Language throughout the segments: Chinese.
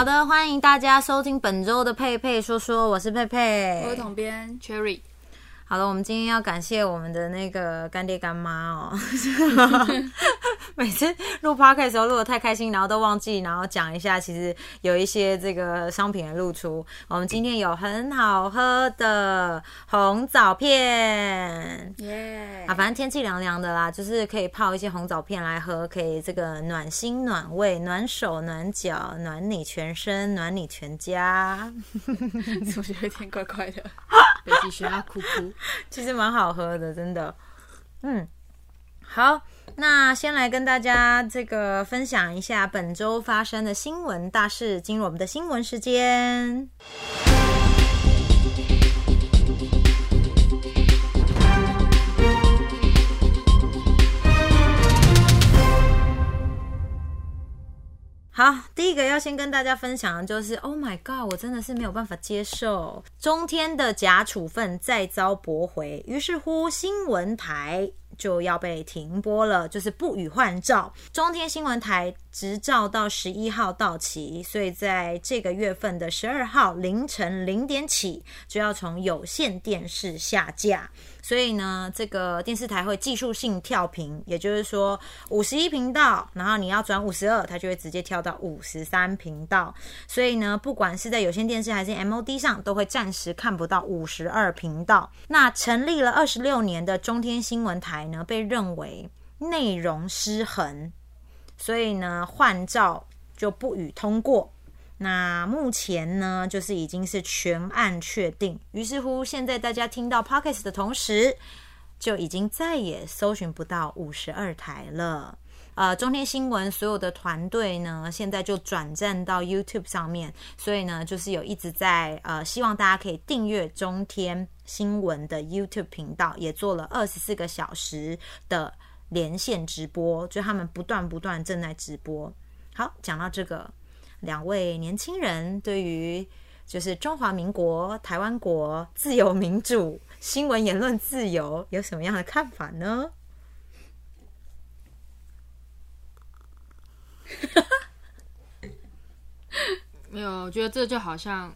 好的，欢迎大家收听本周的佩佩说说，我是佩佩，我是统编 Cherry。好了，我们今天要感谢我们的那个干爹干妈哦。每次录 podcast 的时候录的太开心，然后都忘记，然后讲一下，其实有一些这个商品的露出。我们今天有很好喝的红枣片，耶！啊，反正天气凉凉的啦，就是可以泡一些红枣片来喝，可以这个暖心暖胃、暖手暖脚、暖你全身、暖你全家。怎么觉得有点怪怪的？北极熊要哭哭。其实蛮好喝的，真的。嗯，好，那先来跟大家这个分享一下本周发生的新闻大事，进入我们的新闻时间。好，第一个要先跟大家分享的就是，Oh my God，我真的是没有办法接受中天的假处分再遭驳回，于是乎新闻台就要被停播了，就是不予换照。中天新闻台执照到十一号到期，所以在这个月份的十二号凌晨零点起就要从有线电视下架。所以呢，这个电视台会技术性跳频，也就是说五十一频道，然后你要转五十二，它就会直接跳到五十三频道。所以呢，不管是在有线电视还是 MOD 上，都会暂时看不到五十二频道。那成立了二十六年的中天新闻台呢，被认为内容失衡，所以呢，换照就不予通过。那目前呢，就是已经是全案确定。于是乎，现在大家听到 Pockets 的同时，就已经再也搜寻不到五十二台了。呃，中天新闻所有的团队呢，现在就转战到 YouTube 上面，所以呢，就是有一直在呃，希望大家可以订阅中天新闻的 YouTube 频道，也做了二十四个小时的连线直播，就他们不断不断正在直播。好，讲到这个。两位年轻人对于就是中华民国台湾国自由民主新闻言论自由有什么样的看法呢？没有，我觉得这就好像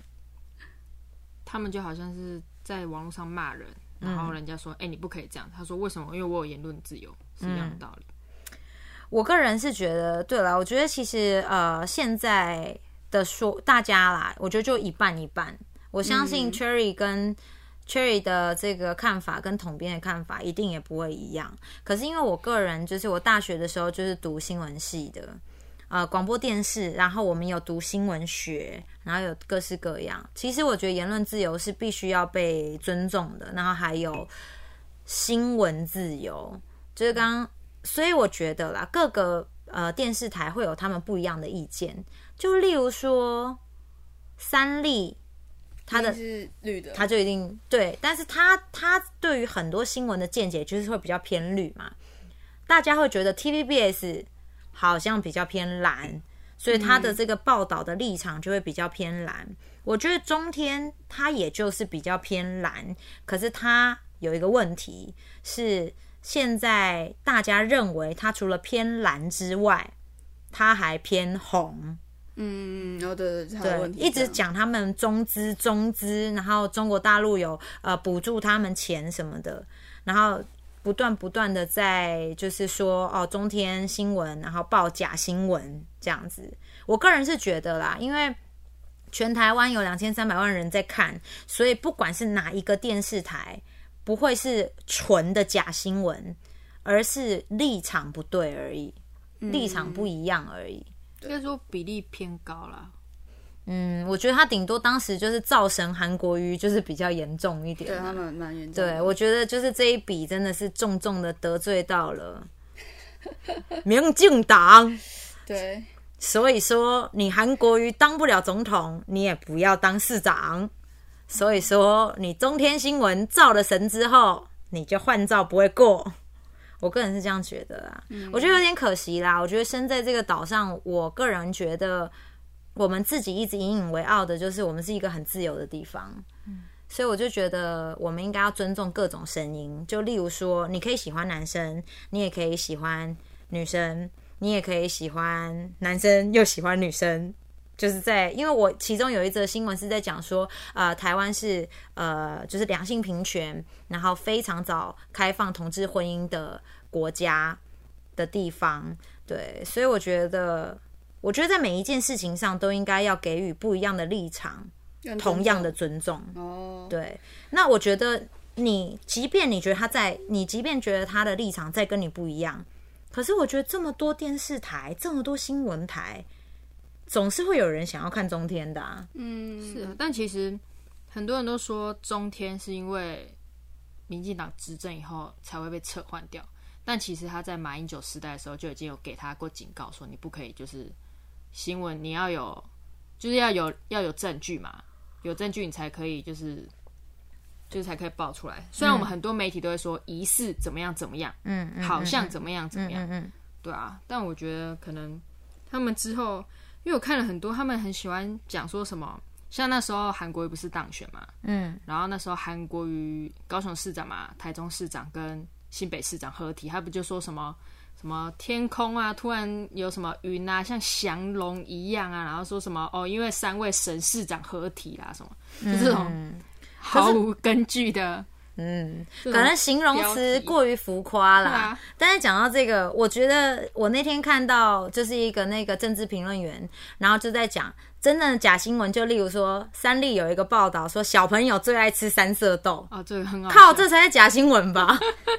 他们就好像是在网络上骂人，然后人家说：“哎，你不可以这样。”他说：“为什么？因为我有言论自由，是一样的道理。”我个人是觉得，对了，我觉得其实呃，现在的说大家啦，我觉得就一半一半。我相信 Cherry 跟 Cherry 的这个看法跟统编的看法一定也不会一样。可是因为我个人就是我大学的时候就是读新闻系的，呃，广播电视，然后我们有读新闻学，然后有各式各样。其实我觉得言论自由是必须要被尊重的，然后还有新闻自由，就是刚刚。所以我觉得啦，各个呃电视台会有他们不一样的意见。就例如说，三立，他的是绿的，他就一定对。但是他他对于很多新闻的见解就是会比较偏绿嘛。大家会觉得 TVBS 好像比较偏蓝，所以他的这个报道的立场就会比较偏蓝。我觉得中天他也就是比较偏蓝，可是他有一个问题是。现在大家认为它除了偏蓝之外，它还偏红。嗯，哦对对对，一直讲他们中资中资，然后中国大陆有呃补助他们钱什么的，然后不断不断的在就是说哦中天新闻，然后报假新闻这样子。我个人是觉得啦，因为全台湾有两千三百万人在看，所以不管是哪一个电视台。不会是纯的假新闻，而是立场不对而已，立场不一样而已。应该说比例偏高啦。嗯，我觉得他顶多当时就是造神韩国瑜，就是比较严重一点。对他们蛮严重。对，我觉得就是这一笔真的是重重的得罪到了 民进党。对，所以说你韩国瑜当不了总统，你也不要当市长。所以说，你中天新闻造了神之后，你就换照不会过。我个人是这样觉得啊，我觉得有点可惜啦。我觉得生在这个岛上，我个人觉得我们自己一直引以为傲的就是我们是一个很自由的地方。所以我就觉得我们应该要尊重各种声音。就例如说，你可以喜欢男生，你也可以喜欢女生，你也可以喜欢男生又喜欢女生。就是在，因为我其中有一则新闻是在讲说，呃，台湾是呃，就是两性平权，然后非常早开放同志婚姻的国家的地方，对，所以我觉得，我觉得在每一件事情上都应该要给予不一样的立场，同样的尊重。哦，对，那我觉得你，即便你觉得他在，你即便觉得他的立场在跟你不一样，可是我觉得这么多电视台，这么多新闻台。总是会有人想要看中天的，啊，嗯，是啊，但其实很多人都说中天是因为民进党执政以后才会被撤换掉，但其实他在马英九时代的时候就已经有给他过警告，说你不可以就是新闻你要有就是要有要有证据嘛，有证据你才可以就是就是才可以爆出来。虽然我们很多媒体都会说疑似怎么样怎么样，嗯，好像怎么样怎么样，嗯，对啊，但我觉得可能他们之后。因为我看了很多，他们很喜欢讲说什么，像那时候韩国瑜不是当选嘛，嗯，然后那时候韩国瑜高雄市长嘛，台中市长跟新北市长合体，他不就说什么什么天空啊，突然有什么云啊，像降龙一样啊，然后说什么哦，因为三位神市长合体啦，什么就这种毫无根据的。嗯，可能形容词过于浮夸啦。但是讲到这个，我觉得我那天看到就是一个那个政治评论员，然后就在讲。真的假新闻，就例如说，三立有一个报道说，小朋友最爱吃三色豆啊，这个很好。靠，这才是假新闻吧？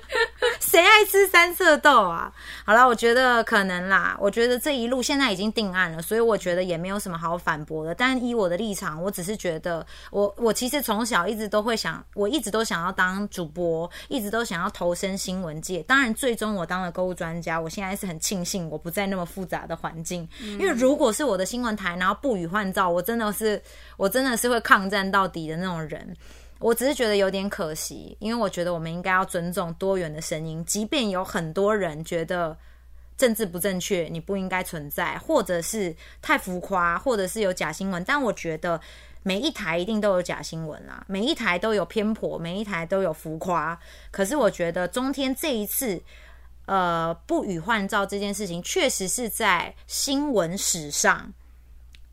谁爱吃三色豆啊？好了，我觉得可能啦。我觉得这一路现在已经定案了，所以我觉得也没有什么好反驳的。但以我的立场，我只是觉得，我我其实从小一直都会想，我一直都想要当主播，一直都想要投身新闻界。当然，最终我当了购物专家。我现在是很庆幸我不在那么复杂的环境，因为如果是我的新闻台，然后不予换照，我真的是，我真的是会抗战到底的那种人。我只是觉得有点可惜，因为我觉得我们应该要尊重多元的声音，即便有很多人觉得政治不正确，你不应该存在，或者是太浮夸，或者是有假新闻。但我觉得每一台一定都有假新闻啦，每一台都有偏颇，每一台都有浮夸。可是我觉得中天这一次，呃，不予换照这件事情，确实是在新闻史上。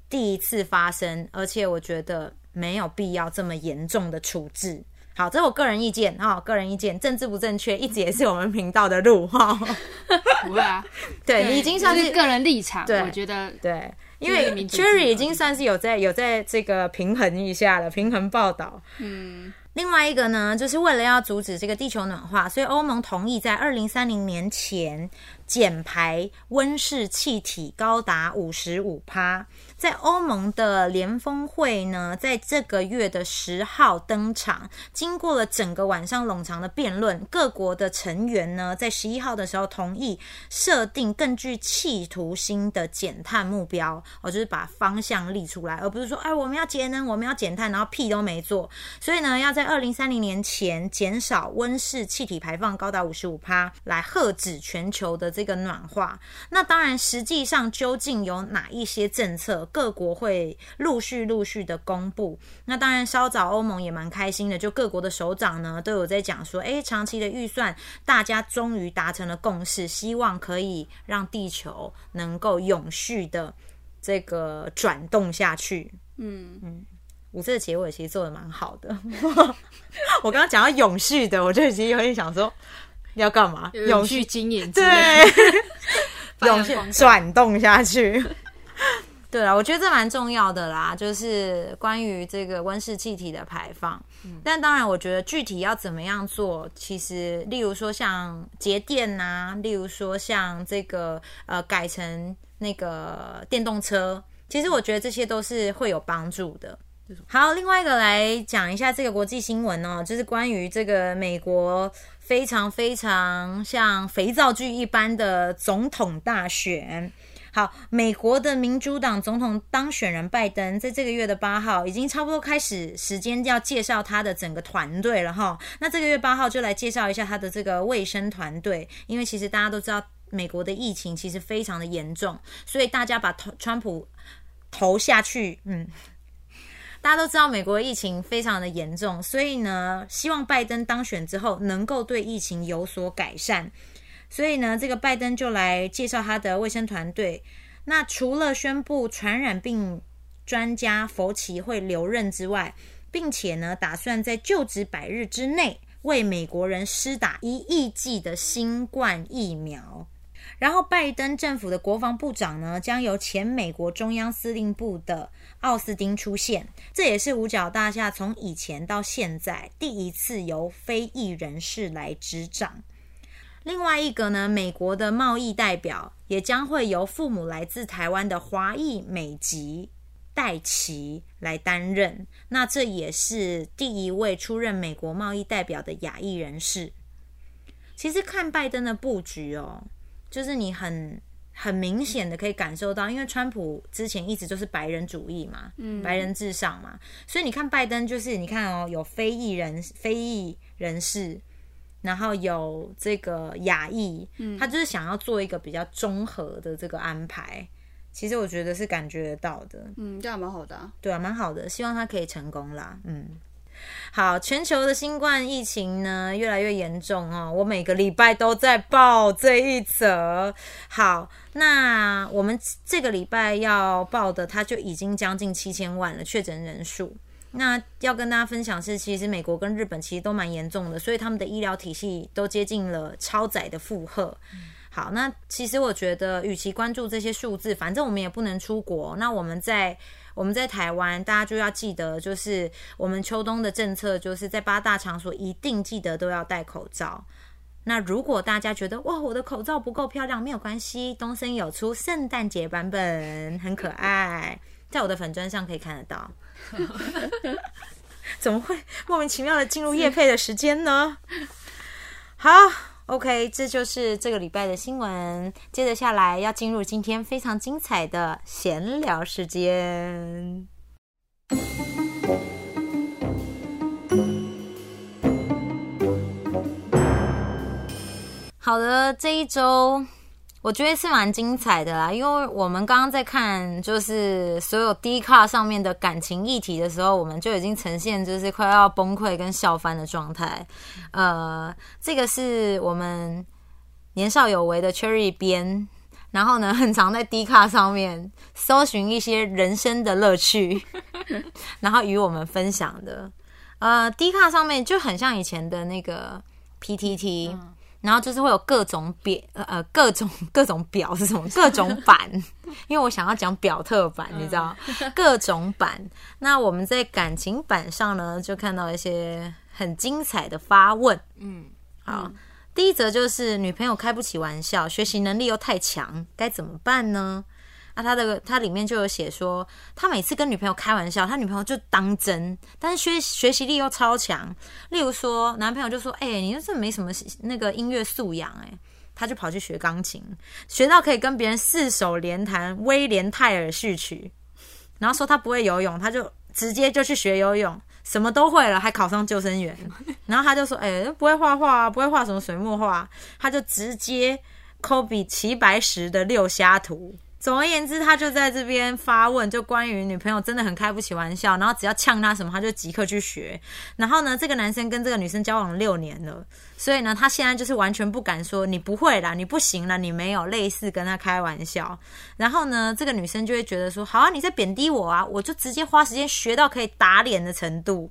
第一次发生，而且我觉得没有必要这么严重的处置。好，这是我个人意见哈，个人意见，政治不正确一直也是我们频道的路哈。不会啊，对你已经算是个人立场，我觉得对，因为 Cherry 已经算是有在有在这个平衡一下了，平衡报道。嗯。另外一个呢，就是为了要阻止这个地球暖化，所以欧盟同意在二零三零年前减排温室气体高达五十五趴。在欧盟的联峰会呢，在这个月的十号登场，经过了整个晚上冗长的辩论，各国的成员呢，在十一号的时候同意设定更具企图心的减碳目标，哦，就是把方向立出来，而不是说，哎，我们要节能，我们要减碳，然后屁都没做。所以呢，要在二零三零年前减少温室气体排放高达五十五趴，来遏止全球的这个暖化。那当然，实际上究竟有哪一些政策？各国会陆续陆续的公布，那当然稍早欧盟也蛮开心的，就各国的首长呢都有在讲说，哎，长期的预算大家终于达成了共识，希望可以让地球能够永续的这个转动下去。嗯嗯，我这个结尾其实做的蛮好的。我刚刚讲到永续的，我就已经有点想说要干嘛？永续经营，对，永续转动下去。对啊，我觉得这蛮重要的啦，就是关于这个温室气体的排放。但当然，我觉得具体要怎么样做，其实例如说像节电呐，例如说像这个呃改成那个电动车，其实我觉得这些都是会有帮助的。好，另外一个来讲一下这个国际新闻哦，就是关于这个美国非常非常像肥皂剧一般的总统大选。好，美国的民主党总统当选人拜登，在这个月的八号，已经差不多开始时间要介绍他的整个团队了哈。那这个月八号就来介绍一下他的这个卫生团队，因为其实大家都知道，美国的疫情其实非常的严重，所以大家把投川普投下去，嗯，大家都知道美国疫情非常的严重，所以呢，希望拜登当选之后能够对疫情有所改善。所以呢，这个拜登就来介绍他的卫生团队。那除了宣布传染病专家佛奇会留任之外，并且呢，打算在就职百日之内为美国人施打一亿剂的新冠疫苗。然后，拜登政府的国防部长呢，将由前美国中央司令部的奥斯汀出现，这也是五角大厦从以前到现在第一次由非裔人士来执掌。另外一个呢，美国的贸易代表也将会由父母来自台湾的华裔美籍戴奇来担任。那这也是第一位出任美国贸易代表的亚裔人士。其实看拜登的布局哦，就是你很很明显的可以感受到，因为川普之前一直都是白人主义嘛，嗯，白人至上嘛，所以你看拜登就是你看哦，有非裔人非裔人士。然后有这个亚裔，他就是想要做一个比较综合的这个安排。其实我觉得是感觉得到的，嗯，这样蛮好的，对啊，蛮好的。希望他可以成功啦，嗯。好，全球的新冠疫情呢越来越严重哦，我每个礼拜都在报这一则。好，那我们这个礼拜要报的，它就已经将近七千万了确诊人数。那要跟大家分享是，其实美国跟日本其实都蛮严重的，所以他们的医疗体系都接近了超载的负荷。好，那其实我觉得，与其关注这些数字，反正我们也不能出国。那我们在我们在台湾，大家就要记得，就是我们秋冬的政策，就是在八大场所一定记得都要戴口罩。那如果大家觉得哇，我的口罩不够漂亮，没有关系，东森有出圣诞节版本，很可爱，在我的粉砖上可以看得到。怎么会莫名其妙的进入夜配的时间呢？好，OK，这就是这个礼拜的新闻。接着下来要进入今天非常精彩的闲聊时间。好的，这一周。我觉得是蛮精彩的啦，因为我们刚刚在看就是所有 D 卡上面的感情议题的时候，我们就已经呈现就是快要崩溃跟笑翻的状态。呃，这个是我们年少有为的 Cherry 编，然后呢，很常在 D 卡上面搜寻一些人生的乐趣，然后与我们分享的。呃，D 卡上面就很像以前的那个 PTT。然后就是会有各种表，呃，各种 各种表是什么？各种版，因为我想要讲表特版，你知道，各种版。那我们在感情版上呢，就看到一些很精彩的发问。嗯，好，第一则就是女朋友开不起玩笑，学习能力又太强，该怎么办呢？那他的他里面就有写说，他每次跟女朋友开玩笑，他女朋友就当真，但是学学习力又超强。例如说，男朋友就说：“哎，你这没什么那个音乐素养，哎。”他就跑去学钢琴，学到可以跟别人四手联弹威廉泰尔序曲。然后说他不会游泳，他就直接就去学游泳，什么都会了，还考上救生员。然后他就说：“哎，不会画画，不会画什么水墨画。”他就直接抠比齐白石的六虾图。总而言之，他就在这边发问，就关于女朋友真的很开不起玩笑，然后只要呛他什么，他就即刻去学。然后呢，这个男生跟这个女生交往六年了，所以呢，他现在就是完全不敢说你不会啦，你不行了，你没有类似跟他开玩笑。然后呢，这个女生就会觉得说，好啊，你在贬低我啊，我就直接花时间学到可以打脸的程度。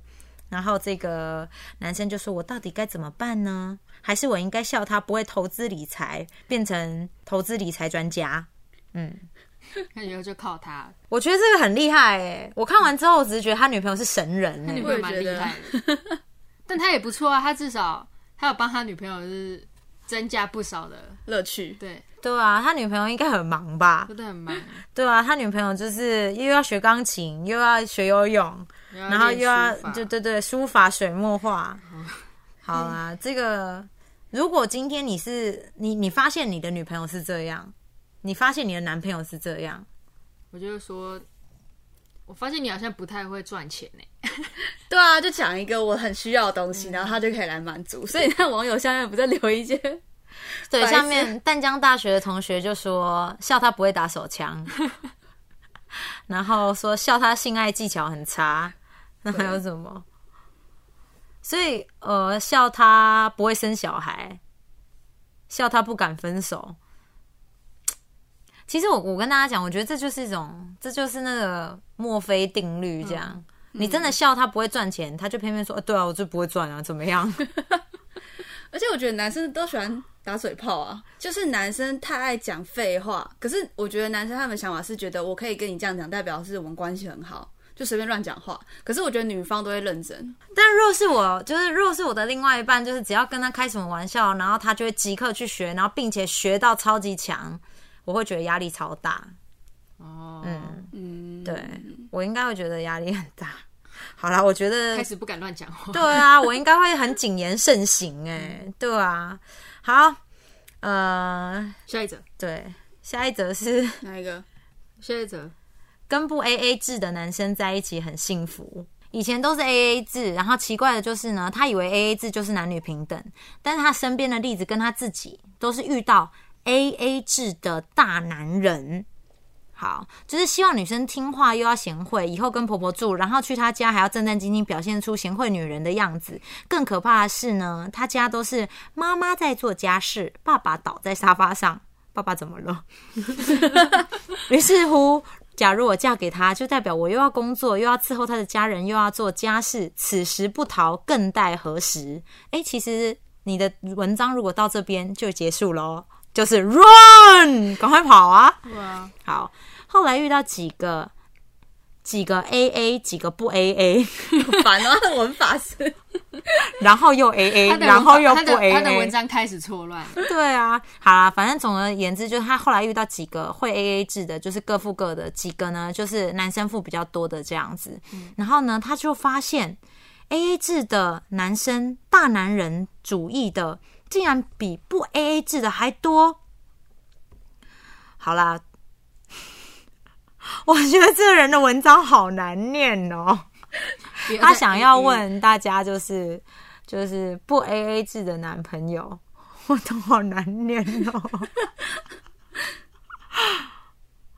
然后这个男生就说，我到底该怎么办呢？还是我应该笑他不会投资理财，变成投资理财专家？嗯，那以后就靠他。我觉得这个很厉害哎！我看完之后，我只是觉得他女朋友是神人，他女朋友蛮厉害的。但他也不错啊，他至少他有帮他女朋友是增加不少的乐趣。对对啊，他女朋友应该很忙吧？真的很忙。对啊，他女朋友就是又要学钢琴，又要学游泳，然后又要就对对书法、水墨画。好啊，这个如果今天你是你，你发现你的女朋友是这样。你发现你的男朋友是这样，我就说，我发现你好像不太会赚钱呢。对啊，就讲一个我很需要的东西，然后他就可以来满足。所以那网友下面不在留一些，对，下面 淡江大学的同学就说笑他不会打手枪，然后说笑他性爱技巧很差，那还有什么？所以呃，笑他不会生小孩，笑他不敢分手。其实我我跟大家讲，我觉得这就是一种，这就是那个墨菲定律，这样。你真的笑他不会赚钱，他就偏偏说，呃，对啊，我就不会赚啊，怎么样？而且我觉得男生都喜欢打嘴炮啊，就是男生太爱讲废话。可是我觉得男生他们想法是觉得我可以跟你这样讲，代表是我们关系很好，就随便乱讲话。可是我觉得女方都会认真。但若是我，就是若是我的另外一半，就是只要跟他开什么玩笑，然后他就会即刻去学，然后并且学到超级强，我会觉得压力超大。哦，嗯，嗯，对我应该会觉得压力很大。好啦，我觉得开始不敢乱讲话。对啊，我应该会很谨言慎行哎、对啊。好，呃，下一则，对，下一则是哪一个？下一则，跟不 A A 制的男生在一起很幸福。以前都是 A A 制，然后奇怪的就是呢，他以为 A A 制就是男女平等，但是他身边的例子跟他自己都是遇到 A A 制的大男人。好，就是希望女生听话又要贤惠，以后跟婆婆住，然后去她家还要战战兢兢，表现出贤惠女人的样子。更可怕的是呢，她家都是妈妈在做家事，爸爸倒在沙发上。爸爸怎么了？于是乎，假如我嫁给他，就代表我又要工作，又要伺候他的家人，又要做家事。此时不逃，更待何时？哎，其实你的文章如果到这边就结束喽，就是 run，赶快跑啊！好，后来遇到几个几个 A A，几个不 A A，烦哦，他的文法是 然后又 A A，然后又不他的 A 他的文。章开始错乱，对啊，好啦，反正总而言之，就是他后来遇到几个会 A A 制的，就是各付各的；几个呢，就是男生付比较多的这样子。然后呢，他就发现 A A 制的男生大男人主义的，竟然比不 A A 制的还多。好啦，我觉得这个人的文章好难念哦。他想要问大家，就是就是不 A A 制的男朋友，我都好难念哦。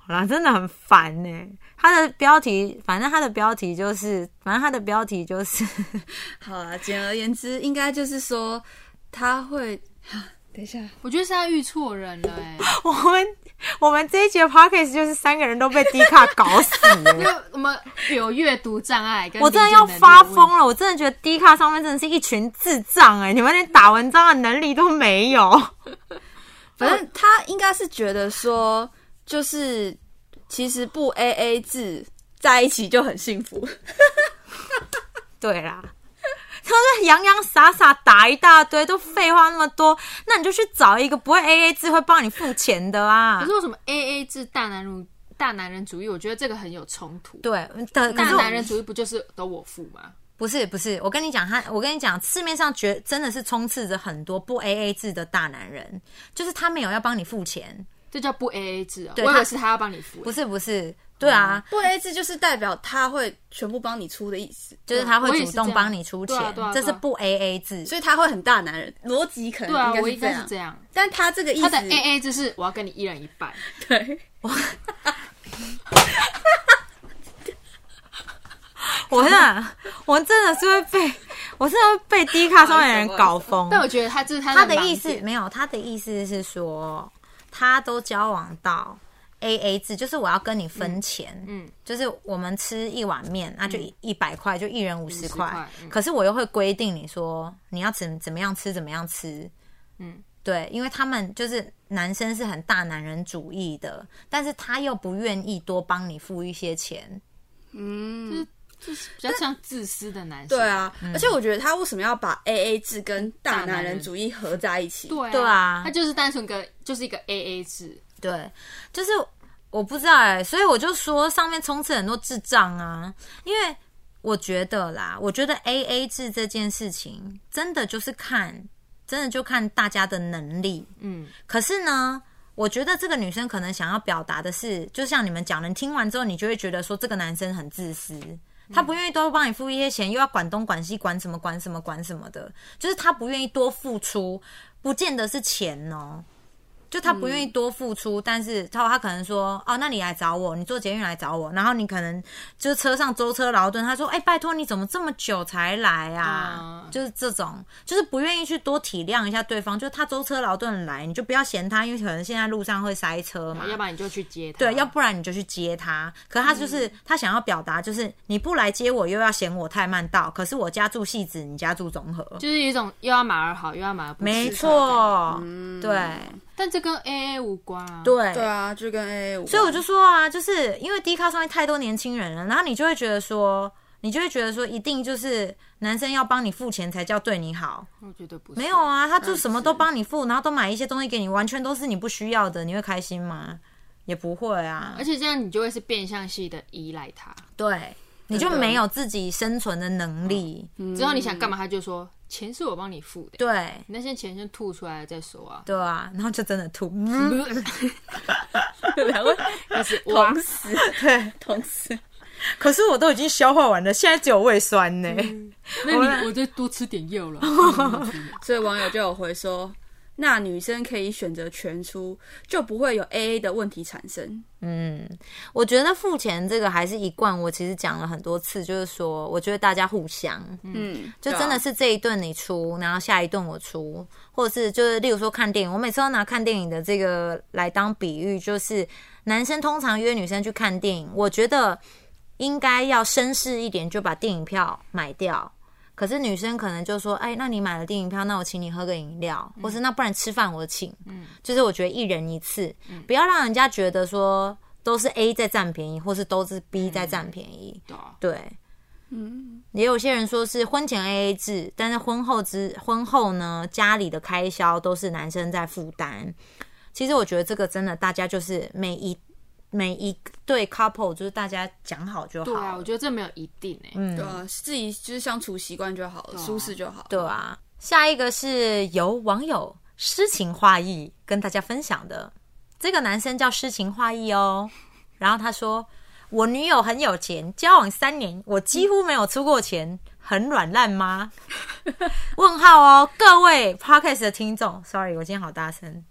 好啦，真的很烦呢。他的标题，反正他的标题就是，反正他的标题就是，好了。简而言之，应该就是说他会。等一下，我觉得是他遇错人了哎、我们我们这一节 podcast 就是三个人都被迪卡搞死了。因为我们有阅读障碍，我真的要发疯了！我真的觉得 D 卡上面真的是一群智障哎、你们连打文章的能力都没有。反正他应该是觉得说，就是其实不 A A 制在一起就很幸福。对啦，他说洋洋洒洒打一大堆，都废话那么多，那你就去找一个不会 A A 制会帮你付钱的啊可是。为什么 A A 制大男人大男人主义？我觉得这个很有冲突。对，大男人主义不就是都我付吗？不是不是，我跟你讲，他我跟你讲，市面上绝真的是充斥着很多不 A A 制的大男人，就是他没有要帮你付钱，这叫不 A A 制啊！我以为是他要帮你付、不是不是，对啊，不 A 制就是代表他会全部帮你出的意思，就是他会主动帮你出钱，这是不 A A 制。所以他会很大男人，逻辑可能对啊，应该我应是这样。该是这样。但他这个意思，他的 A A 制是我要跟你一人一半，对，我真的，我真的是会被，我真的会被低卡上面的人搞疯。但我觉得他就是他他的意思没有，他的意思是说，他都交往到 A A 制，就是我要跟你分钱，嗯，就是我们吃一碗面，那就一百块，就一人五十块。可是我又会规定你说你要怎怎么样吃，怎么样吃，嗯，对，因为他们就是男生是很大男人主义的，但是他又不愿意多帮你付一些钱，嗯，就是比较像自私的男生。对啊。嗯。而且我觉得他为什么要把 A A 制跟大男人。主义合在一起？对啊，对啊。他就是单纯个就是一个 A A 制。对，就是我不知道哎、所以我就说上面充斥很多智障啊，因为我觉得啦，我觉得 A A 制这件事情真的就是看，真的就看大家的能力。嗯，可是呢，我觉得这个女生可能想要表达的是，就像你们讲的，你听完之后，你就会觉得说这个男生很自私。他不愿意多帮你付一些钱，又要管东管西，管什么管什么管什么的，就是他不愿意多付出，不见得是钱哦。就他不愿意多付出，但是他他可能说，哦，那你来找我，你坐捷运来找我，然后你可能就是车上舟车劳顿，他说，哎、拜托你怎么这么久才来啊？嗯就是这种，就是不愿意去多体谅一下对方，就他舟车劳顿来，你就不要嫌他，因为可能现在路上会塞车嘛，要不然你就去接他。对，要不然你就去接他。可他就是、他想要表达，就是你不来接我，又要嫌我太慢到。可是我家住戏子，你家住综合，就是有一种又要马儿好，又要马儿没错，嗯对但这跟 A A 无关啊。对对啊，就跟 A A 无关。所以我就说啊，就是因为 D 卡上面太多年轻人了，然后你就会觉得说，你就会觉得说，一定就是男生要帮你付钱才叫对你好。我觉得不是。没有啊，他就什么都帮你付，然后都买一些东西给你，完全都是你不需要的，你会开心吗？也不会啊而。且这样你就会是变相系的依赖他。对，你就没有自己生存的能力。之后你想干嘛，他就说钱是我帮你付的，对。你那些钱先吐出来再说啊。对啊，然后就真的吐。两位开始 哇同，时对，同时，可是我都已经消化完了，现在只有胃酸呢。那你我再多吃点药了。所以网友就有回说，那女生可以选择全出，就不会有 A A 的问题产生。嗯，我觉得付钱这个还是一贯，我其实讲了很多次，就是说，我觉得大家互相，嗯，就真的是这一顿你出，然后下一顿我出，或者是就是例如说看电影，我每次都拿看电影的这个来当比喻，就是男生通常约女生去看电影，我觉得应该要绅士一点，就把电影票买掉。可是女生可能就说：“哎，那你买了电影票，那我请你喝个饮料，或是那不然吃饭我请。”嗯，就是我觉得一人一次，不要让人家觉得说都是 A 在占便宜，或是都是 B 在占便宜。对。嗯，也有些人说是婚前 A A 制，但是婚后之婚后呢，家里的开销都是男生在负担。其实我觉得这个真的，大家就是每一每一对 couple，就是大家讲好就好对啊，我觉得这没有一定哎。嗯对啊，自己就是相处习惯就好了，舒适就好。对啊。下一个是由网友诗情画意跟大家分享的，这个男生叫诗情画意哦。然后他说：“我女友很有钱，交往三年，我几乎没有出过钱，很软烂吗？” 问号哦，各位 podcast 的听众，sorry，我今天好大声，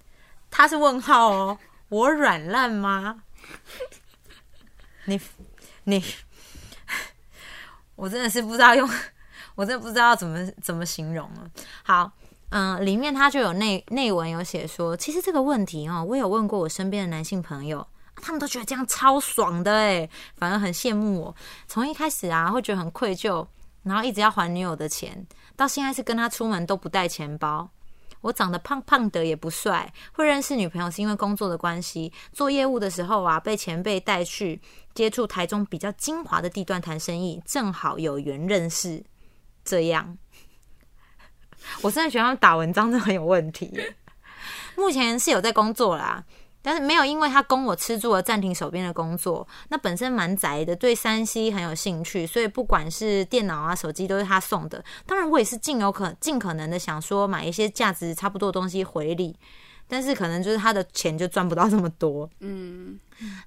他是问号哦，我软烂吗？你你，我真的是不知道用。我真的不知道怎么怎么形容了。好，嗯、里面他就有内内文有写说，其实这个问题哦，我有问过我身边的男性朋友，他们都觉得这样超爽的哎，反而很羡慕我。从一开始啊，会觉得很愧疚，然后一直要还女友的钱，到现在是跟他出门都不带钱包。我长得胖胖的也不帅，会认识女朋友是因为工作的关系。做业务的时候啊，被前辈带去接触台中比较精华的地段谈生意，正好有缘认识。这样，我真的觉得他们打文章真很有问题。目前是有在工作啦，但是没有因为他供我吃住而暂停手边的工作。那本身蛮宅的，对山西很有兴趣，所以不管是电脑啊、手机都是他送的。当然，我也是尽有可尽可能的想说买一些价值差不多的东西回礼。但是可能就是他的钱就赚不到这么多，嗯，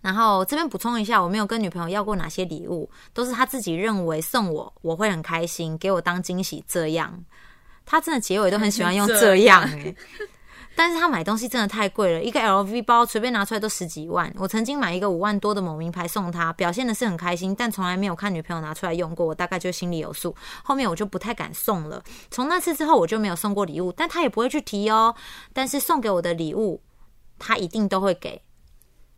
然后这边补充一下，我没有跟女朋友要过哪些礼物，都是他自己认为送我我会很开心，给我当惊喜这样。他真的结尾都很喜欢用这样哎、但是他买东西真的太贵了，一个 LV 包随便拿出来都十几万。我曾经买一个五万多的某名牌送他，表现的是很开心，但从来没有看女朋友拿出来用过，我大概就心里有数。后面我就不太敢送了。从那次之后，我就没有送过礼物，但他也不会去提哦。但是送给我的礼物，他一定都会给，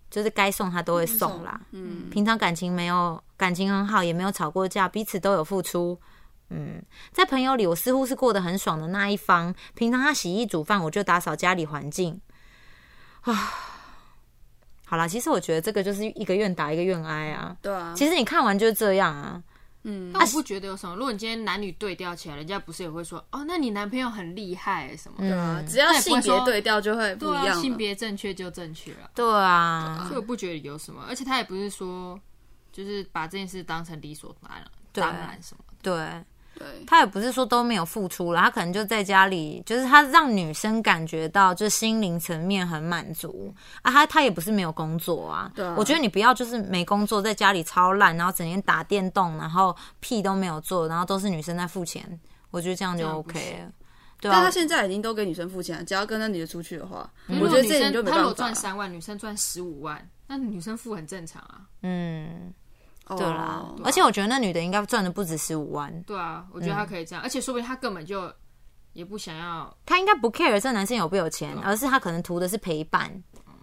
就是该送他都会送啦。嗯，平常感情没有感情很好，也没有吵过架，彼此都有付出。嗯，在朋友里，我似乎是过得很爽的那一方。平常他洗衣煮饭，我就打扫家里环境。啊，好啦，其实我觉得这个就是一个愿打一个愿挨啊。对啊，其实你看完就是这样啊。嗯，但我不觉得有什么。如果你今天男女对调起来，人家不是也会说哦，那你男朋友很厉害什么的？对啊，嗯，只要性别对调就会不对啊，一样了。性别正确就正确了，对啊，所以我不觉得有什么。而且他也不是说，就是把这件事当成理所当然对当然什么。对。对，他也不是说都没有付出了，他可能就在家里，就是他让女生感觉到就心灵层面很满足。啊。他他也不是没有工作啊，对啊。我觉得你不要就是没工作，在家里超烂，然后整天打电动，然后屁都没有做，然后都是女生在付钱，我觉得这样就 OK 了。对啊。但他，现在已经都给女生付钱了，只要跟那女的出去的话，如我觉得这就没办法。赚三万，女生赚十五万，那女生付很正常啊。嗯，哦对啦，而且我觉得那女的应该赚的不止十五万，对啊，我觉得她可以这样，而且说不定他根本就也不想要。她应该不 care 这男生有不有钱，而是她可能图的是陪伴，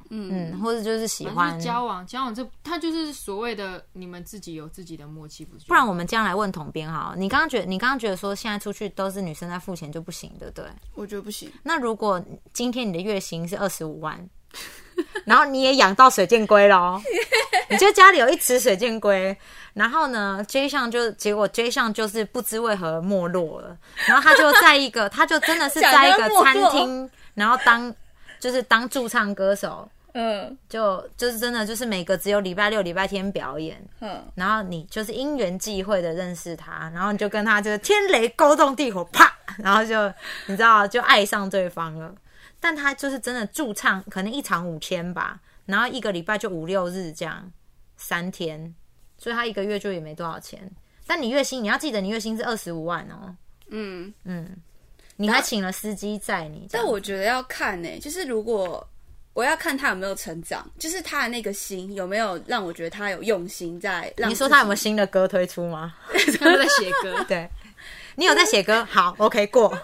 嗯嗯，或者就是喜反正欢就是。交往，交往这他就是所谓的你们自己有自己的默契？不然我们将来问统编哈，你刚刚觉得你刚刚觉得说现在出去都是女生在付钱就不行，对不对？我觉得不行。那如果今天你的月薪是二十五万，然后你也养到水箭龟喽，你就家里有一池水箭龟，然后呢，J 项就结果 J 项就是不知为何没落了，然后他就在一个，他就真的是在一个餐厅，然后当就是当驻唱歌手，嗯。就就是真的就是每个只有礼拜六、礼拜天表演，嗯，然后你就是因缘际会的认识他，然后你就跟他就是天雷勾动地火，啪，然后就你知道就爱上对方了。但他就是真的驻唱，可能一场五千吧，然后一个礼拜就五六日这样，三天，所以他一个月就也没多少钱。但你月薪你要记得，你月薪是二十五万哦，嗯嗯，你还请了司机载你，这但我觉得要看呢、就是如果我要看他有没有成长，就是他的那个心有没有让我觉得他有用心在让。你说他有没有？新的歌推出吗？他在写歌，对，你有在写歌，好，OK 过。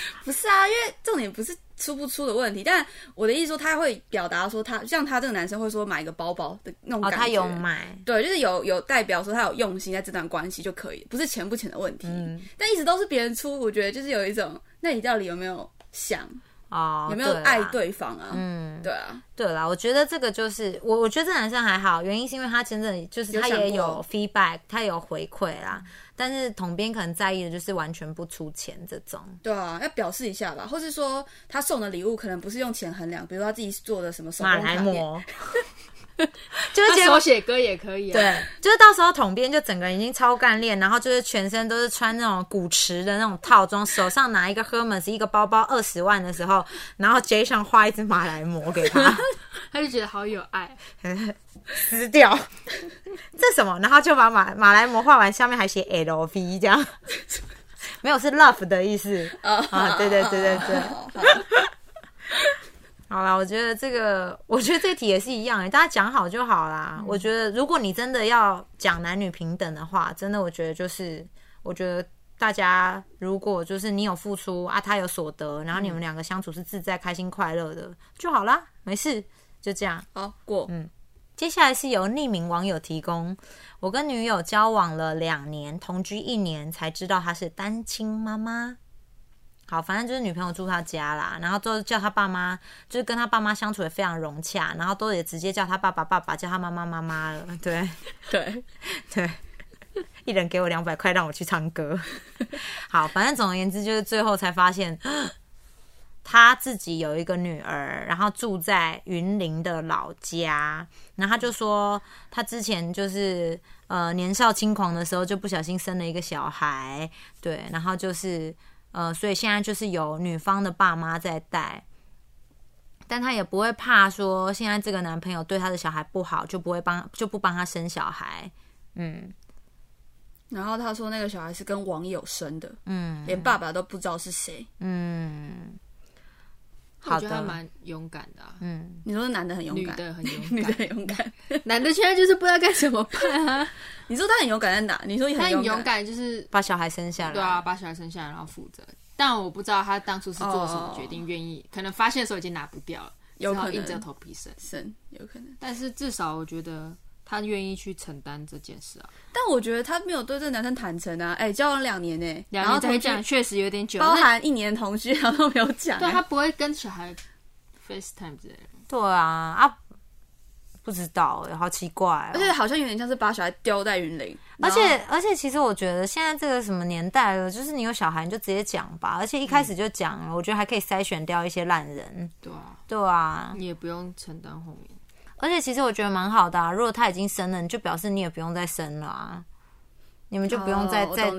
不是啊，因为重点不是出不出的问题，但我的意思说他会表达说他像他这个男生会说买一个包包的那种哦，感觉。他有买，对，就是有有代表说他有用心在这段关系就可以，不是钱不钱的问题。但一直都是别人出，我觉得就是有一种，那你到底有没有想，哦，有没有爱对方啊？嗯，对啊，对啦，我觉得这个就是我，我觉得这男生还好，原因是因为他真正就是他也有 feedback，他有回馈啦。但是统编可能在意的就是完全不出钱这种，对啊，要表示一下吧，或是说他送的礼物可能不是用钱衡量，比如说他自己做的什么手工马来卡片，貘，就是他结果手写歌也可以啊。对，就是到时候统编就整个人已经超干练，然后就是全身都是穿那种古驰的那种套装，手上拿一个 Hermes 一个包包二十万的时候，然后 J 上画一只马来貘给他。他就觉得好有爱。撕掉，这什么？然后就把马马来貘画完，下面还写 LV 这样，没有是 love 的意思啊！对对对对对。好啦，我觉得这个，我觉得这题也是一样诶，大家讲好就好啦。我觉得如果你真的要讲男女平等的话，真的我觉得就是，我觉得大家如果就是你有付出啊，他有所得，然后你们两个相处是自在、开心、快乐的就好啦，没事，就这样。好过，嗯接下来是由匿名网友提供，我跟女友交往了两年，同居一年，才知道她是单亲妈妈。好，反正就是女朋友住他家啦，然后都叫他爸妈，就是跟他爸妈相处也非常融洽，然后都也直接叫他爸爸爸爸，叫他妈妈妈妈了。对 对，对，一人给我两百块让我去唱歌。好，反正总而言之，就是最后才发现，他自己有一个女儿，然后住在云林的老家。然后他就说，他之前就是呃年少轻狂的时候，就不小心生了一个小孩，对，然后就是呃，所以现在就是有女方的爸妈在带。但她也不会怕说，现在这个男朋友对他的小孩不好，就不会帮就不帮他生小孩。嗯然后她说那个小孩是跟网友生的，嗯连爸爸都不知道是谁。嗯，我好的，觉得他蛮勇敢的、啊，嗯，你说男的很勇敢女，的很勇 女的敢，很勇敢。男的现在就是不知道该怎么办啊。你说他很勇敢在哪？你说他很勇勇敢，就是把小孩生下来。对啊，把小孩生下来然后负责。但我不知道他当初是做什么决定，愿意可能发现的时候已经拿不掉了，有可能硬着头皮生。生有可能。但是至少我觉得他愿意去承担这件事啊。但我觉得他没有对这个男生坦诚啊，哎、交往两年呢、两年才讲，确实有点久。包含一年同居，然后都没有讲、哎对他不会跟小孩 FaceTime 之类的。对啊啊，不知道哎，好奇怪哦、而且好像有点像是把小孩丢在云林，而且而且，其实我觉得现在这个什么年代了，就是你有小孩你就直接讲吧，而且一开始就讲了，我觉得还可以筛选掉一些烂人。对啊，对啊，你也不用承担后面。而且其实我觉得蛮好的啊，如果他已经生了，你就表示你也不用再生了啊，你们就不用再、哦再。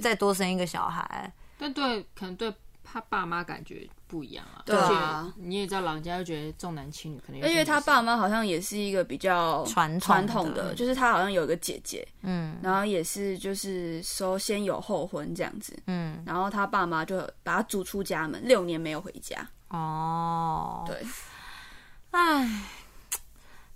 再多生一个小孩。但对，可能对他爸妈感觉不一样啊，对啊。你也知道，老人家就觉得重男轻女，可能有而且他爸妈好像也是一个比较传统传统的的，就是他好像有一个姐姐，嗯。然后也是就是说先有后婚这样子，嗯，然后他爸妈就把他逐出家门，六年没有回家。哦，对，唉，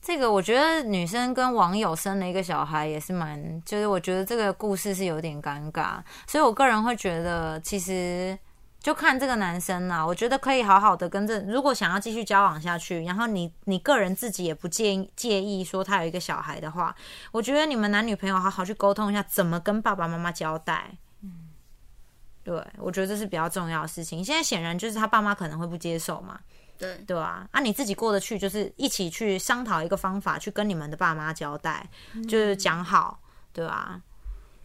这个我觉得女生跟网友生了一个小孩也是蛮，就是我觉得这个故事是有点尴尬，所以我个人会觉得其实。就看这个男生啦，我觉得可以好好的跟这，如果想要继续交往下去，然后你你个人自己也不介意介意说他有一个小孩的话，我觉得你们男女朋友好好去沟通一下，怎么跟爸爸妈妈交代。嗯对，我觉得这是比较重要的事情。现在显然就是他爸妈可能会不接受嘛，对，对啊，啊，你自己过得去，就是一起去商讨一个方法，去跟你们的爸妈交代，就是讲好，对吧、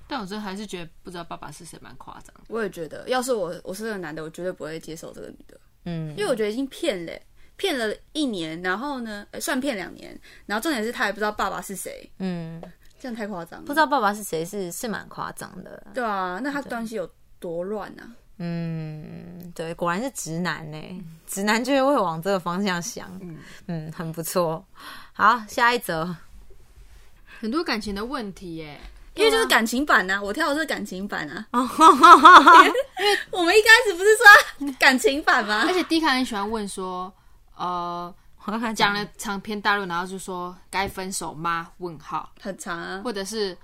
但我真的还是觉得不知道爸爸是谁蛮夸张。我也觉得，要是我我是这个男的，我绝对不会接受这个女的，嗯。因为我觉得已经骗了，骗了一年，然后呢，呃算骗两年，然后重点是他也不知道爸爸是谁，嗯，这样太夸张了。不知道爸爸是谁是是蛮夸张的，对啊，那他关系有多乱啊？嗯，对，果然是直男呢、直男就会往这个方向想，嗯嗯，很不错。好，下一则，很多感情的问题耶，因为就是感情版呐、我跳的是感情版啊。哦因为我们一开始不是说感情版吗而？且迪卡很喜欢问说，呃，讲了长篇大论，然后就说该分手吗？问号，很长啊，或者是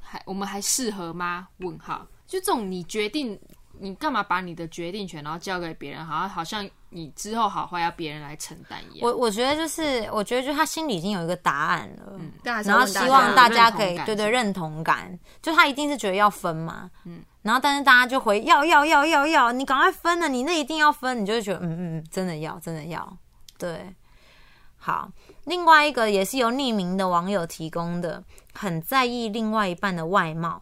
还我们还适合吗？问号，就这种你决定，你干嘛把你的决定权然后交给别人，好像好像你之后好坏要别人来承担一样。我我觉得就是，我觉得就他心里已经有一个答案了，嗯然后希望大家可以对对认同感，就他一定是觉得要分嘛，嗯，然后但是大家就回要要要要要，你赶快分了，你那一定要分，你就会觉得嗯嗯嗯，真的要真的要，对，好，另外一个也是由匿名的网友提供的，很在意另外一半的外貌。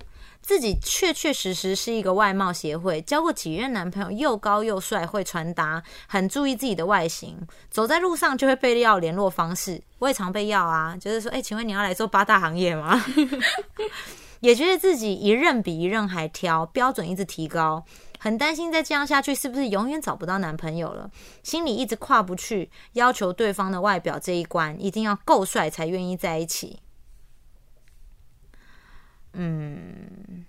自己确确实实是一个外貌协会，交过几任男朋友，又高又帅，会穿搭，很注意自己的外形。走在路上就会被要联络方式，我也常被要啊，就是说，哎、请问你要来做八大行业吗？也觉得自己一任比一任还挑，标准一直提高，很担心再这样下去是不是永远找不到男朋友了，心里一直跨不去，要求对方的外表这一关一定要够帅才愿意在一起。嗯，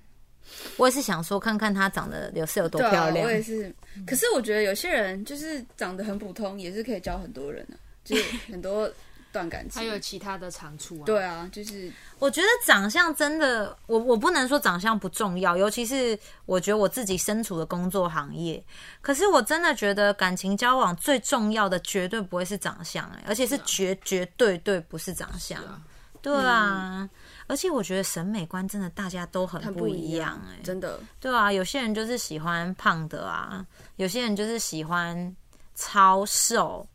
我也是想说，看看她长得有是有多漂亮。我也是。可是我觉得有些人就是长得很普通，也是可以交很多人的、就是很多段感情。还有其他的长处啊，对啊，就是我觉得长相真的，我我不能说长相不重要，尤其是我觉得我自己身处的工作行业。可是我真的觉得感情交往最重要的绝对不会是长相、哎，而且是绝绝对对不是长相。啊对啊，而且我觉得审美观真的大家都很很不一一样、哎，真的。对啊，有些人就是喜欢胖的啊，有些人就是喜欢超瘦。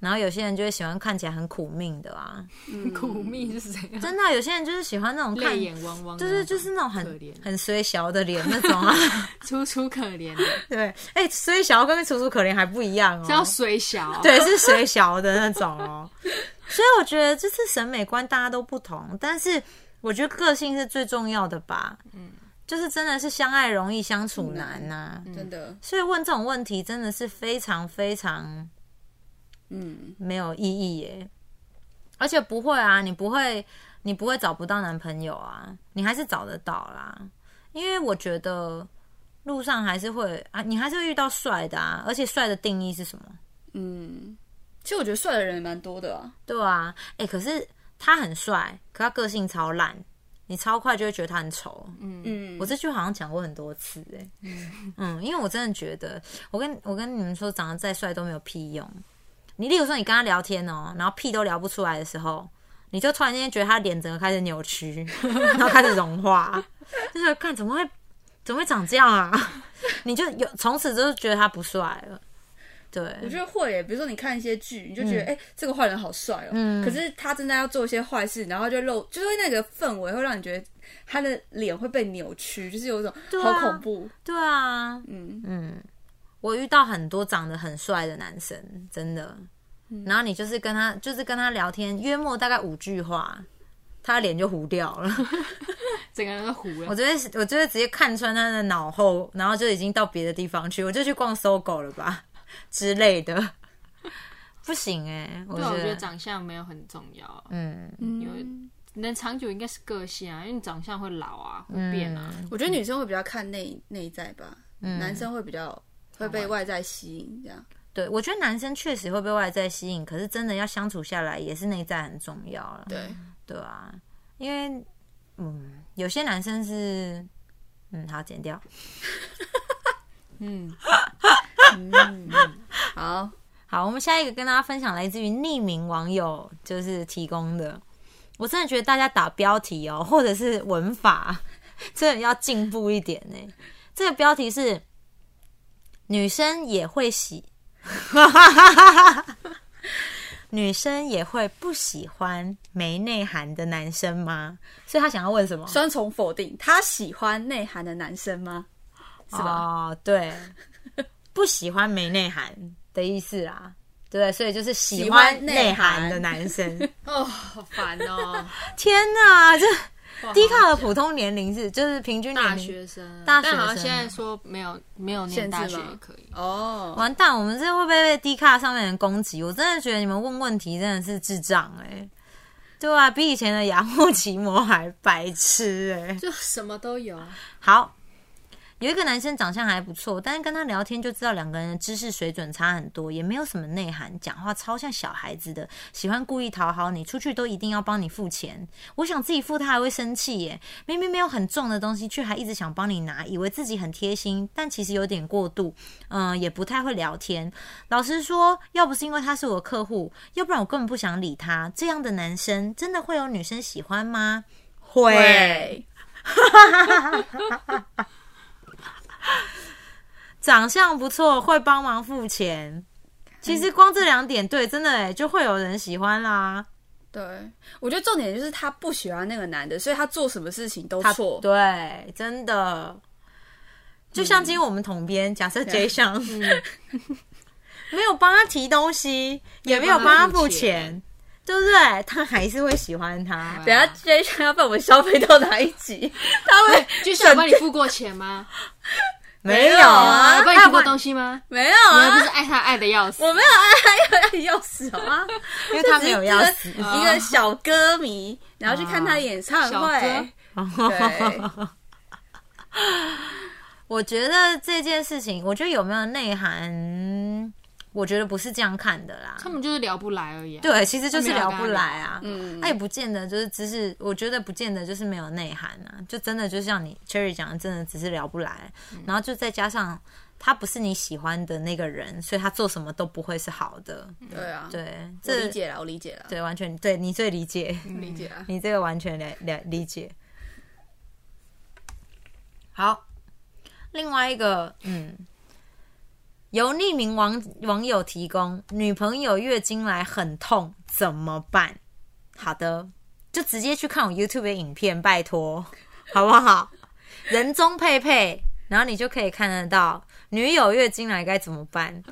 然后有些人就会喜欢看起来很苦命的啊，苦命是谁啊？真的啊、有些人就是喜欢那种看泪眼汪汪的对对，那种，就是那种很很衰小的脸那种啊。楚楚可怜的，对，哎、衰小跟楚楚可怜还不一样哦叫哦。水小，对，是衰小的那种哦。所以我觉得这次审美观大家都不同，但是我觉得个性是最重要的吧。嗯，就是真的是相爱容易相处难呐、真的，所以问这种问题真的是非常非常嗯，没有意义耶。而且不会啊，你不会，你不会找不到男朋友啊，你还是找得到啦。因为我觉得路上还是会啊，你还是会遇到帅的啊，而且帅的定义是什么？嗯，其实我觉得帅的人也蛮多的啊。对啊，哎、可是他很帅，可他个性超烂，你超快就会觉得他很丑。嗯嗯，我这句好像讲过很多次哎、嗯因为我真的觉得，我跟我跟你们说，长得再帅都没有屁用。你例如说你跟他聊天哦，然后屁都聊不出来的时候，你就突然间觉得他脸整个开始扭曲，然后开始融化，就是看怎么会怎么会长这样啊？你就有从此就是觉得他不帅了。对，我觉得会耶，比如说你看一些剧，你就觉得哎、诶这个坏人好帅哦、嗯可是他真的要做一些坏事，然后就露，就是那个氛围会让你觉得他的脸会被扭曲，就是有一种好恐怖。对啊，嗯，嗯，我遇到很多长得很帅的男生，真的。然后你就是跟他，就是跟他聊天，约莫大概五句话，他的脸就糊掉了。整个人都糊了我。就会我就会直接看穿他的脑后，然后就已经到别的地方去，我就去逛搜狗了吧 之类的。不行哎、我对啊，我觉得长相没有很重要啊，嗯因为能长久应该是个性啊，因为你长相会老啊，会变啊。嗯我觉得女生会比较看内内在吧，男生会比较会被外在吸引，这样。对，我觉得男生确实会被外在吸引，可是真的要相处下来，也是内在很重要了。对，对啊，因为嗯，有些男生是嗯，好剪掉。嗯，好，好，我们下一个跟大家分享来自于匿名网友就是提供的。我真的觉得大家打标题哦，或者是文法，真的要进步一点呢。这个标题是“女生也会喜 ”，女生也会不喜欢没内涵的男生吗？所以他想要问什么？双重否定，他喜欢内涵的男生吗？是吧？哦，对，不喜欢没内涵的意思啦。对，所以就是喜喜欢欢内内涵涵的男生。哦，好烦哦，天哪，这低卡的普通年龄是就是平均年大龄。学生，大学生但好像现在说没有没有念大限制吗学也可以。哦，完蛋，我们这会不会被低卡上面的人攻击？我真的觉得你们问问题真的是智障哎、对啊，比以前的雅虎奇摩还白痴哎、就什么都有，好，有一个男生长相还不错，但是跟他聊天就知道两个人的知识水准差很多，也没有什么内涵，讲话超像小孩子的，喜欢故意讨好你，出去都一定要帮你付钱。我想自己付，他还会生气耶。明明没有很重的东西，却还一直想帮你拿，以为自己很贴心，但其实有点过度。嗯、也不太会聊天。老实说，要不是因为他是我的客户，要不然我根本不想理他。这样的男生真的会有女生喜欢吗？会。长相不错，会帮忙付钱。其实光这两点，对，真的哎，就会有人喜欢啦。对，我觉得重点就是他不喜欢那个男的，所以他做什么事情都他错。对，真的。就像今天我们统编，假设 J 上、没有帮他提东西，也没有帮他付钱，对不对？他还是会喜欢他。等下 J 相要被我们消费到哪一集？他会就像我帮你付过钱吗？没有有啊。我帮你付过东西吗？没有你又不啊是，爱他爱的要死，我没有爱他爱要死好吗？因为他没有要死。一个小歌迷，然后去看他演唱小会 我觉得这件事情，我觉得有没有内涵，我觉得不是这样看的啦。他们就是聊不来而已、啊。对，其实就是聊不来啊。嗯那也不见得就是只是，我觉得不见得就是没有内涵啊，就真的就像你 Cherry 讲的，真的只是聊不来。然后就再加上他不是你喜欢的那个人，所以他做什么都不会是好的。对啊，对，我这理解了，我理解了，对完全对你最理解，理解了。你这个完全了了理解。好，另外一个，嗯，由匿名网网友提供，女朋友月经来很痛怎么办？好的，就直接去看我 YouTube 的影片，拜托，好不好？人中佩佩，然后你就可以看得到女友月经来该怎么办。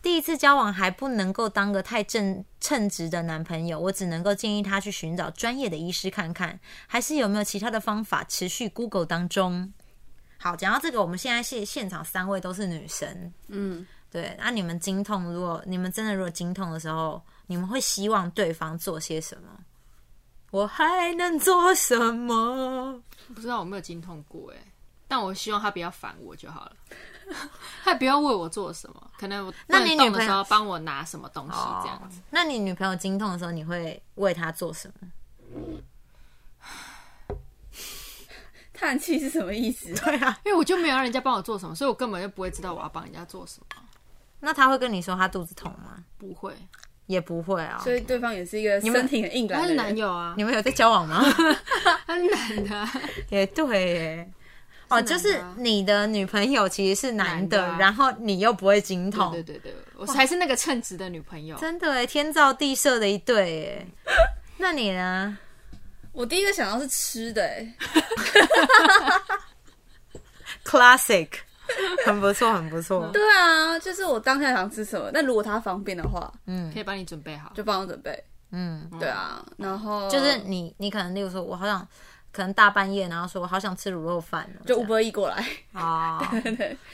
第一次交往还不能够当个太正称职的男朋友，我只能够建议他去寻找专业的医师看看，还是有没有其他的方法持续 Google 当中。好，讲到这个，我们现在现现场三位都是女生，嗯，对，那你们经痛，如果你们真的如果经痛的时候，你们会希望对方做些什么？我还能做什么？不知道我没有经痛过哎，但我希望他不要烦我就好了，他不要为我做什么，可能我那你女朋友帮我拿什么东西这样子。那你女朋友经痛的时候，你会为她做什么？叹气是什么意思？对啊，因为我就没有让人家帮我做什么，所以我根本就不会知道我要帮人家做什么。那他会跟你说他肚子痛吗？不会，也不会啊、所以对方也是一个们身体很硬的他是。男友啊，你们有在交往吗？他是男的啊，也对耶。哦，就是你的女朋友其实是男的，男的啊然后你又不会经痛，对对对对，我才是那个称职的女朋友。真的哎，天造地设的一对耶。那你呢？我第一个想到是吃的、欸，Classic，很不错，很不错。对啊，就是我当下想吃什么，但如果他方便的话，嗯可以帮你准备好。就帮我准备。嗯，对啊，然后就是你，你可能例如说，我好想可能大半夜，然后说我好想吃卤肉饭哦，就 Uber E 过来，啊，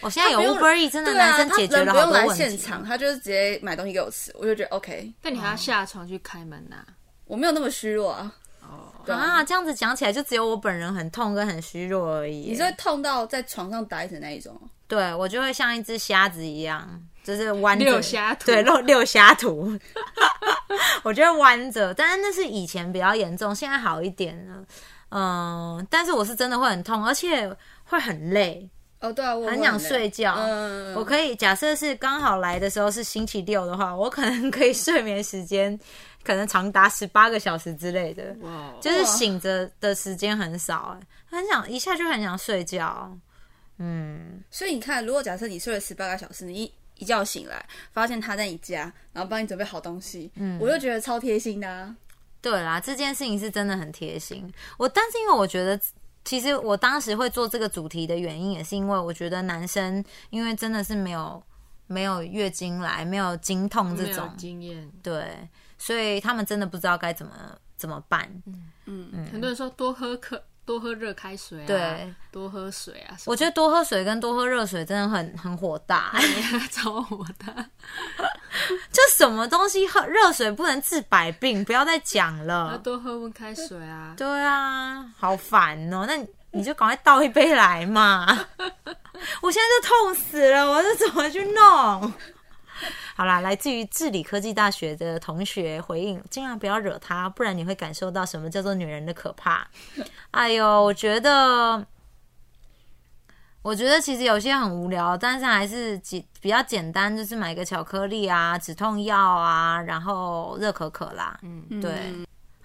我现在有他不用 Uber E，真的对啊，男生解决了不用来好多问题。现场，他就是直接买东西给我吃，我就觉得 OK，但你还要下床去开门呐、我没有那么虚弱啊。对啊，啊，这样子讲起来，就只有我本人很痛跟很虚弱而已。你是会痛到在床上待着那一种哦？对我就会像一只瞎子一样，就是弯着六瞎图对，六六瞎图，我就会弯着。但是那是以前比较严重，现在好一点了。嗯，但是我是真的会很痛，而且会很累，哦，对啊，我很想睡觉。嗯，我可以假设是刚好来的时候是星期六的话，我可能可以睡眠时间可能长达十八个小时之类的，哇，就是醒着的时间很少、哎，很想一下就很想睡觉。嗯，所以你看，如果假设你睡了十八个小时，你一一觉醒来，发现他在你家，然后帮你准备好东西，嗯，我就觉得超贴心的、啊。对啦，这件事情是真的很贴心。我但是因为我觉得，其实我当时会做这个主题的原因，也是因为我觉得男生因为真的是没有没有月经来，没有经痛这种，经验。对，所以他们真的不知道该怎么怎么办。嗯很多人说多喝可多喝热开水啊，对，多喝水啊。我觉得多喝水跟多喝热水真的很很火大、得超火大，就什么东西喝热水不能治百病，不要再讲了要了。多喝温开水啊。对啊，好烦哦！那你你就赶快倒一杯来嘛！我现在就痛死了，我这怎么去弄？好啦，来自于治理科技大学的同学回应：尽量不要惹他，不然你会感受到什么叫做女人的可怕。哎呦，我觉得，我觉得其实有些很无聊，但是还是简比较简单，就是买个巧克力啊、止痛药啊，然后热可可啦。嗯，对。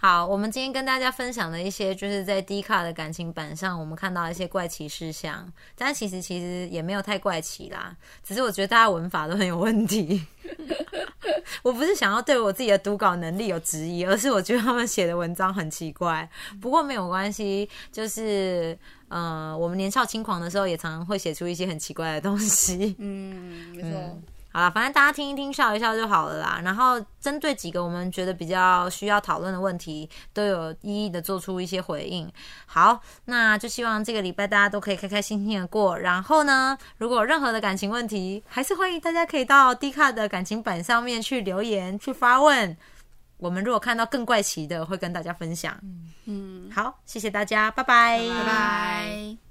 好，我们今天跟大家分享的一些，就是在 D 卡的感情版上，我们看到一些怪奇事项，但其实其实也没有太怪奇啦，只是我觉得大家文法都很有问题。我不是想要对我自己的读稿能力有质疑，而是我觉得他们写的文章很奇怪。不过没有关系，就是呃，我们年少轻狂的时候，也常常会写出一些很奇怪的东西。嗯，没错。好了，反正大家听一听，笑一笑就好了啦。然后针对几个我们觉得比较需要讨论的问题，都有一一的做出一些回应。好，那就希望这个礼拜大家都可以开开心心的过。然后呢，如果有任何的感情问题，还是欢迎大家可以到 D 卡的感情版上面去留言去发问。我们如果看到更怪奇的，会跟大家分享。嗯，好，谢谢大家，拜拜，拜拜拜拜。